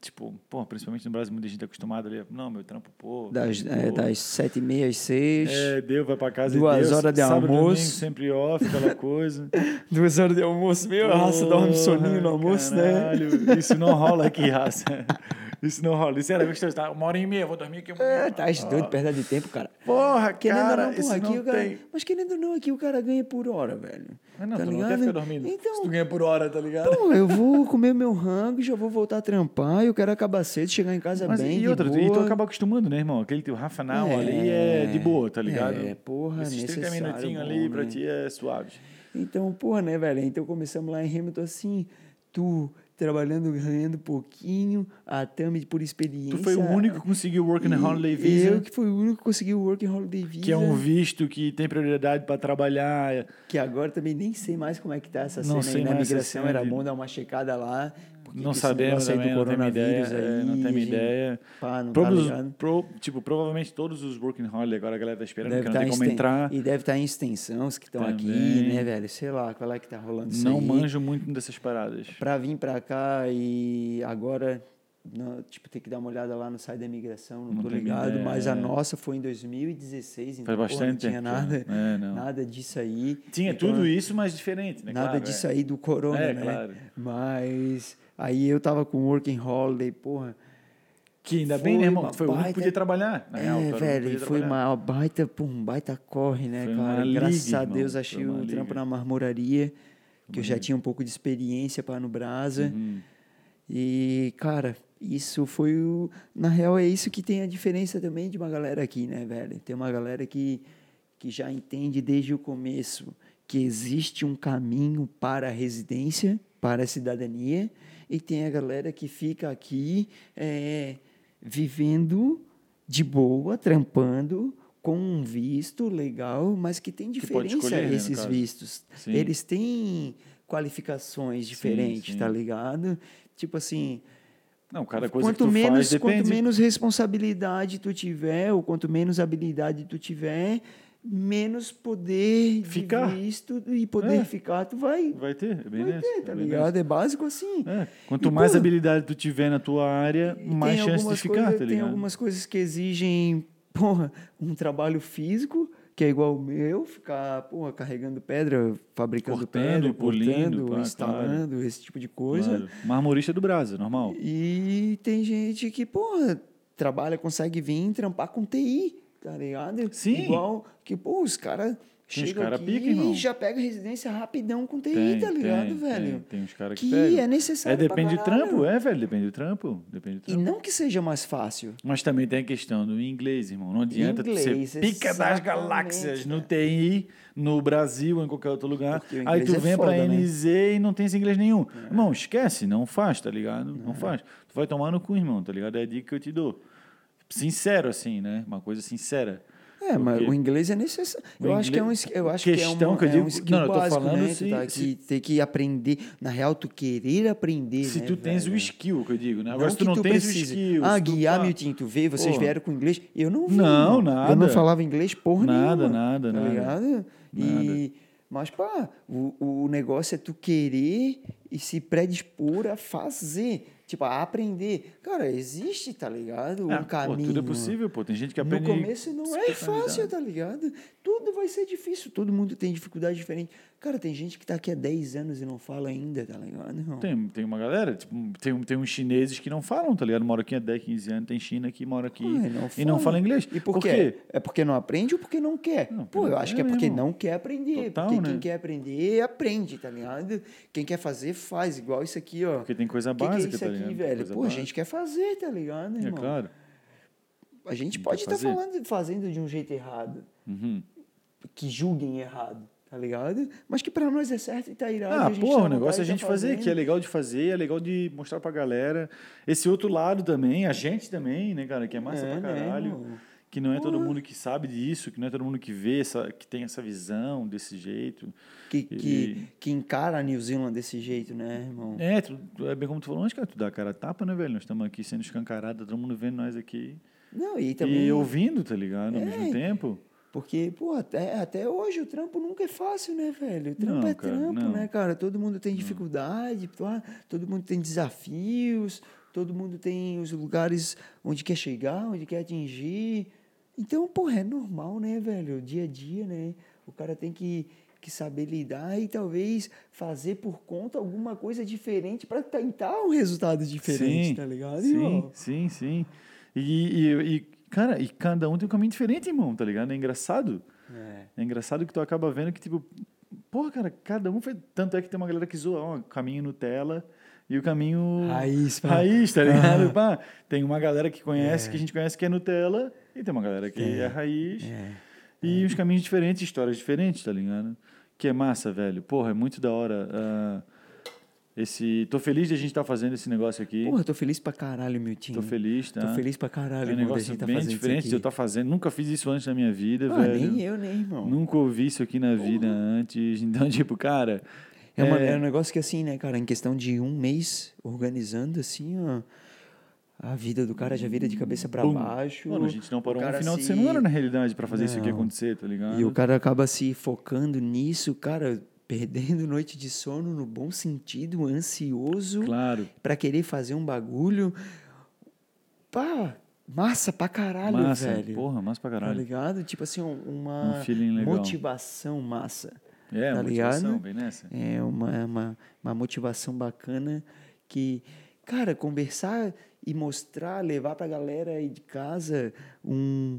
tipo, porra, principalmente no Brasil, muita gente é acostumada ali, não, meu trampo, pô. Das, pô, é, das sete e meia às seis. É, deu, vai pra casa Duas e deu. horas de sábado, almoço. Domingo, sempre off, aquela coisa. Duas horas de almoço, meu. A raça dorme soninho no almoço, né? Caralho, Isso não rola aqui, raça. Isso não rola. Isso era gostoso, tá? Uma hora e meia, vou dormir aqui. É, tá doido, perda de tempo, cara. Porra, Querendo cara, não, porra, aqui não o cara. tem. Mas querendo ou não, aqui o cara ganha por hora, velho. Mas não, tá tu não ligado? quer ficar dormindo. Então, Se tu ganha por hora, tá ligado? Pô, eu vou comer meu rango, já vou voltar a trampar, eu quero acabar cedo, chegar em casa Mas bem, e de outra, boa. e tu acaba acostumando, né, irmão? Aquele teu half an hour ali é de boa, tá ligado? É, porra, Esses 30 necessário, minutinhos ali pra né? ti é suave. Então, porra, né, velho? Então começamos lá em Hamilton assim, tu trabalhando, ganhando pouquinho, a Tami por experiência. Tu foi o único que conseguiu o Work and e Holiday Visa, Eu que fui o único que conseguiu o Work and Holiday Visa. que é um visto que tem prioridade pra trabalhar. Que agora também nem sei mais como é que tá essa Não cena sei aí na mais essa migração. Era bom dar uma checada lá. Porque Não sabemos aí também, não temos ideia. coronavírus é, não aí, temos ideia. Pá, não tá Todos, ligado? pro- tipo, provavelmente todos os Working Holiday, agora a galera tá esperando, Deve porque tá não tem em como entrar. E deve estar em extensão, os que estão aqui, né, velho? Sei lá, qual é que tá rolando isso Não aí. manjo muito dessas paradas. Pra vir pra cá e agora, não, tipo, ter que dar uma olhada lá no site da imigração, não, Não tô ligado. ideia, Mas a é. nossa foi em 2016, então Faz porra, não bastante tinha nada, É, não. nada disso aí. Tinha Então, tudo isso, mas diferente, né? Nada Claro, disso é. aí do corona, É, né? claro. Mas aí eu tava com Working Holiday, porra. Que ainda bem, né, irmão? foi o único que baita- podia trabalhar. Na é, que velho, foi trabalhar. uma baita, pô, um baita corre, né, Foi cara? Graças liga, a Deus achei o liga. trampo na marmoraria, que eu já tinha um pouco de experiência para no Brasa. Uhum. E, cara, isso foi o. Na real, é isso que tem a diferença também de uma galera aqui, né, velho? Tem uma galera que, que já entende desde o começo que existe um caminho para a residência, para a cidadania, e tem a galera que fica aqui é, vivendo de boa, trampando, com um visto legal, mas que tem Que diferença escolher, né, esses caso. vistos. Sim. Eles têm qualificações diferentes, sim. tá ligado? Tipo assim, Não, cada coisa quanto que tu menos, faz quanto menos responsabilidade tu tiver, ou quanto menos habilidade tu tiver, menos poder Ficar. de visto e poder É. ficar tu vai, Vai ter, é bem vai ter, é tá bem ligado? É básico assim. É, Quanto E, mais pô, habilidade tu tiver na tua área, mais chance de ficar, coisas- tá Tem algumas coisas que exigem, porra, um trabalho físico, que é igual o meu, ficar, porra, carregando pedra, fabricando Cortando, pedra, polindo, cortando, pá, instalando, esse tipo de coisa. Claro. Marmorista do Brasa, normal. E tem gente que, porra, trabalha, consegue vir trampar com TI, tá ligado? Sim. Igual que, pô, os caras chegam cara aqui pica, irmão. e já pega residência rapidão com TI, Tem, tá ligado, tem, velho? Tem, tem uns caras que, Que pegam. é necessário É, depende do trampo, é, velho, depende do trampo. Depende do E trampo. não que seja mais fácil. Mas também tem a questão do inglês, irmão. Não adianta tu Inglês, ser pica das galáxias no. TI, no Brasil ou em qualquer outro lugar. Aí tu é vem foda, pra né? NZ e não tem esse inglês nenhum. Irmão, esquece, não faz, tá ligado? Não faz. Tu vai tomar no cu, irmão, tá ligado? É a dica que eu te dou. Sincero, assim, né? Uma coisa sincera. É, mas Porque o inglês é necessário. o Eu acho que é um, eu acho que é, questão uma, que eu é digo- um skill não, eu tô básico, falando né? Tu se- tá aqui, tem que aprender. Na real, tu querer aprender, Se né, tu tens velho? o skill, que eu digo, né? Não Agora, se tu que não tens precise. o skill. Ah, se tu guiar, tá- Milton, tu vê, vocês vieram com inglês. Eu não vi. Não, irmão. Eu nada. não falava inglês porra Nada, nenhuma. nada, tá nada. ligado? E, mas, pá, o, o negócio é tu querer e se predispor a fazer. Tipo, a aprender. Cara, existe, tá ligado? Um É, pô, caminho. tudo é possível, pô. Tem gente que No aprende. começo não é fácil, tá ligado? Tudo vai ser difícil, todo mundo tem dificuldade diferente. Cara, tem gente que tá aqui há 10 anos e não fala ainda, tá ligado? Não. Tem, tem uma galera, tipo, tem, tem uns chineses que não falam, tá ligado? Mora aqui há 10, 15 anos, tem China que mora aqui Ué, e não fala inglês. E por, quê? É porque não aprende ou porque não quer? Não, Pô, eu não acho que é porque mesmo. não quer aprender. Total, porque né? quem quer aprender, aprende, tá ligado? Quem quer fazer, faz. Igual isso aqui, ó. Porque tem coisa que que é básica, isso tá aqui, ligado? velho? Pô, a básica. gente quer fazer, tá ligado, É irmão? claro. A gente pode estar fazer. falando, fazendo de um jeito errado. Uhum. que julguem errado. Tá ligado? Mas que pra nós é certo e tá irado. Ah, porra, tá o negócio é a vontade, gente tá fazer, que é legal de fazer, é legal de mostrar pra galera. Esse outro lado também, a gente também, né, cara, que é massa É, pra né, caralho. irmão? que não é todo mundo que sabe disso, que não é todo mundo que vê, essa, que tem essa visão desse jeito. Que, que, que encara a New Zealand desse jeito, né, irmão? É, tu, tu- é bem como tu falou antes, cara, tu dá a cara a tapa, né, velho? Nós estamos aqui sendo escancarados, todo mundo vendo nós aqui. Não, e também. E ouvindo, tá ligado? Ao É. mesmo tempo. Porque, pô, até, até hoje o trampo nunca é fácil, né, velho? O trampo Não, é cara, trampo, não. né, cara? Todo mundo tem dificuldade, pá, todo mundo tem desafios, todo mundo tem os lugares onde quer chegar, onde quer atingir. Então, pô, é normal, né, velho? Dia a dia, né? O cara tem que, que saber lidar e talvez fazer por conta alguma coisa diferente para tentar um resultado diferente, sim, tá ligado, sim, irmão? sim, sim. E, e, e, cara, e cada um tem um caminho diferente, irmão, tá ligado? É engraçado. É. É engraçado que tu acaba vendo que, tipo, porra, cara, cada um fez. Tanto é que tem uma galera que zoa, ó, o caminho Nutella e o caminho. Raiz, pá. Raiz, tá ligado? Ah. Pá, tem uma galera que conhece, É. que a gente conhece que é Nutella, e tem uma galera que é, É. raiz. É. E os caminhos diferentes, histórias diferentes, tá ligado? Que é massa, velho. Porra, é muito da hora. ah, esse... Tô feliz de a gente estar fazendo esse negócio aqui. Porra, tô feliz pra caralho, Miltinho. Tô feliz, tá? Tô feliz pra caralho, É um irmão, negócio gente tá bem fazendo diferente de eu estar fazendo. Nunca fiz isso antes na minha vida, Ah, velho. nem eu, né, irmão? Nunca ouvi isso aqui na vida antes. Então, tipo, cara. É, uma- é- é um negócio que assim, né, cara, em questão de um mês organizando, assim, ó, a vida do cara já vira de cabeça pra Bum. baixo. Mano, a gente não parou um final de se- semana, na realidade, pra fazer isso aqui Não. acontecer, tá ligado? E o cara acaba se focando nisso, cara, perdendo noite de sono no bom sentido, ansioso Claro. pra querer fazer um bagulho. Pá, massa pra caralho, massa. velho. Porra, massa pra Tá caralho. ligado? Tipo assim, uma Um motivação massa. É, tá motivação, ligado? bem nessa. É uma, uma, uma motivação bacana que, cara, conversar e mostrar, levar pra galera aí de casa um,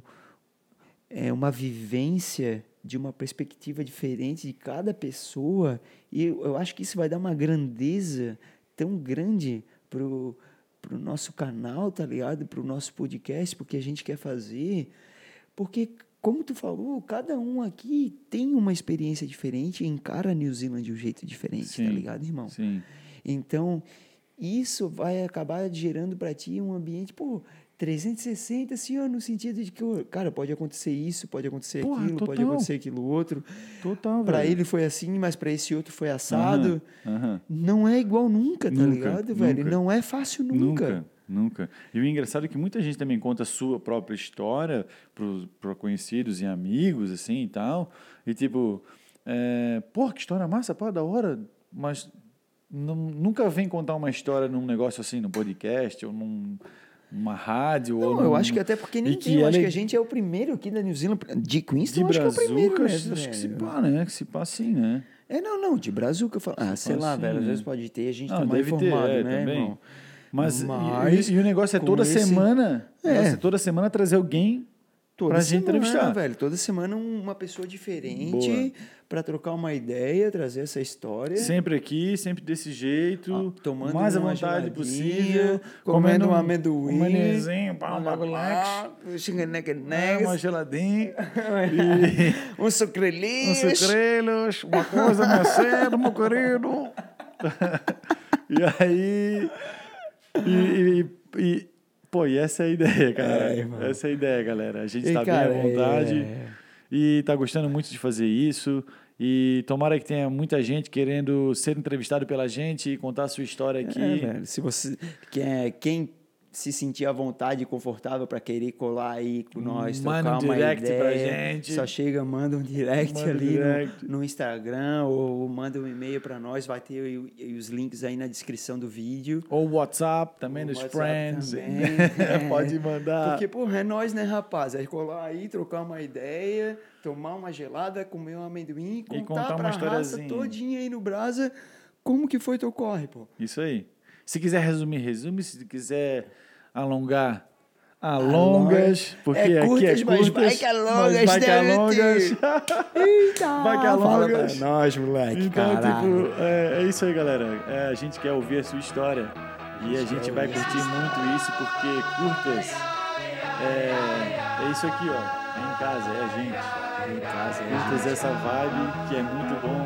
é, uma vivência de uma perspectiva diferente de cada pessoa. E eu, eu acho que isso vai dar uma grandeza tão grande pro, pro nosso canal, tá ligado? Pro nosso podcast, porque a gente quer fazer. Porque, como tu falou, cada um aqui tem uma experiência diferente e encara a New Zealand de um jeito diferente, Sim, tá ligado, irmão? Sim. Então, isso vai acabar gerando para ti um ambiente, pô, 360, assim, ó, no sentido de que, cara, pode acontecer isso, pode acontecer Porra, aquilo, pode total. acontecer aquilo outro. Total, Para velho. ele foi assim, mas para esse outro foi assado. Não é igual nunca, tá Nunca, ligado, velho? nunca. Não é fácil nunca. Nunca, nunca. E o engraçado é que muita gente também conta a sua própria história para conhecidos e amigos, assim, e tal. E tipo, é, pô, que história massa, pá, da hora. Mas não- nunca vem contar uma história num negócio assim, no podcast ou num, numa rádio. ou Não, eu acho que até porque ninguém, que eu acho é que a gente é o primeiro aqui da New Zealand, de Queenston, de eu acho que é o primeiro, né, acho que se pá, né? Que se pá assim, né? É, não, não, de Brazuca eu falo. Ah, sei lá, assim, velho, às né? vezes pode ter, a gente Não, tá mal deve ter, informado, é, né, também. irmão? Mas, e- Mas e, e o negócio é toda esse- semana. É. negócio é toda semana trazer alguém Toda pra gente semana, entrevistar. velho. Toda semana um- uma pessoa diferente para trocar uma ideia, trazer essa história. Sempre aqui, sempre desse jeito, Ah, tomando mais à vontade possível, comendo um um- amendoim, um manezinho, pá, um bagulho né, uma geladinha, um sucrelinho. uns sucrelos, uma coisa mais cedo, meu querido. e aí, e, e- e- pô, e essa é a ideia, cara. É, essa é a ideia, galera. A gente E, tá cara, bem à vontade é- e tá gostando muito de fazer isso. E tomara que tenha muita gente querendo ser entrevistado pela gente e contar a sua história aqui. É, velho, se você quer, quem se sentir à vontade e confortável para querer colar aí com nós, Manda trocar um uma direct ideia, pra gente. só chega, manda um direct Manda ali direct. No, no Instagram ou manda um e-mail para nós, vai ter o- os links aí na descrição do vídeo. Ou WhatsApp também, O dos WhatsApp friends. também, é. Pode mandar. Porque, porra, é nós, né, rapaz? É colar aí, trocar uma ideia, tomar uma gelada, comer um amendoim, contar, contar uma pra raça historiazinha. todinha aí no Brasa como que foi teu corre, pô. Isso aí. Se quiser resumir, resume. Se quiser alongar, alongas. Porque É aqui curtas, é mas curtas. vai que alongas, mas vai que né, alongas. Eita! Vai que Fala alongas. pra nós, moleque, Então, caralho. tipo, é, é isso aí, galera. É, a gente quer ouvir a sua história. E a gente quer vai curtir muito isso, porque curtas é, é isso aqui, ó. É em casa, é a gente. Curtas essa vibe que é muito bom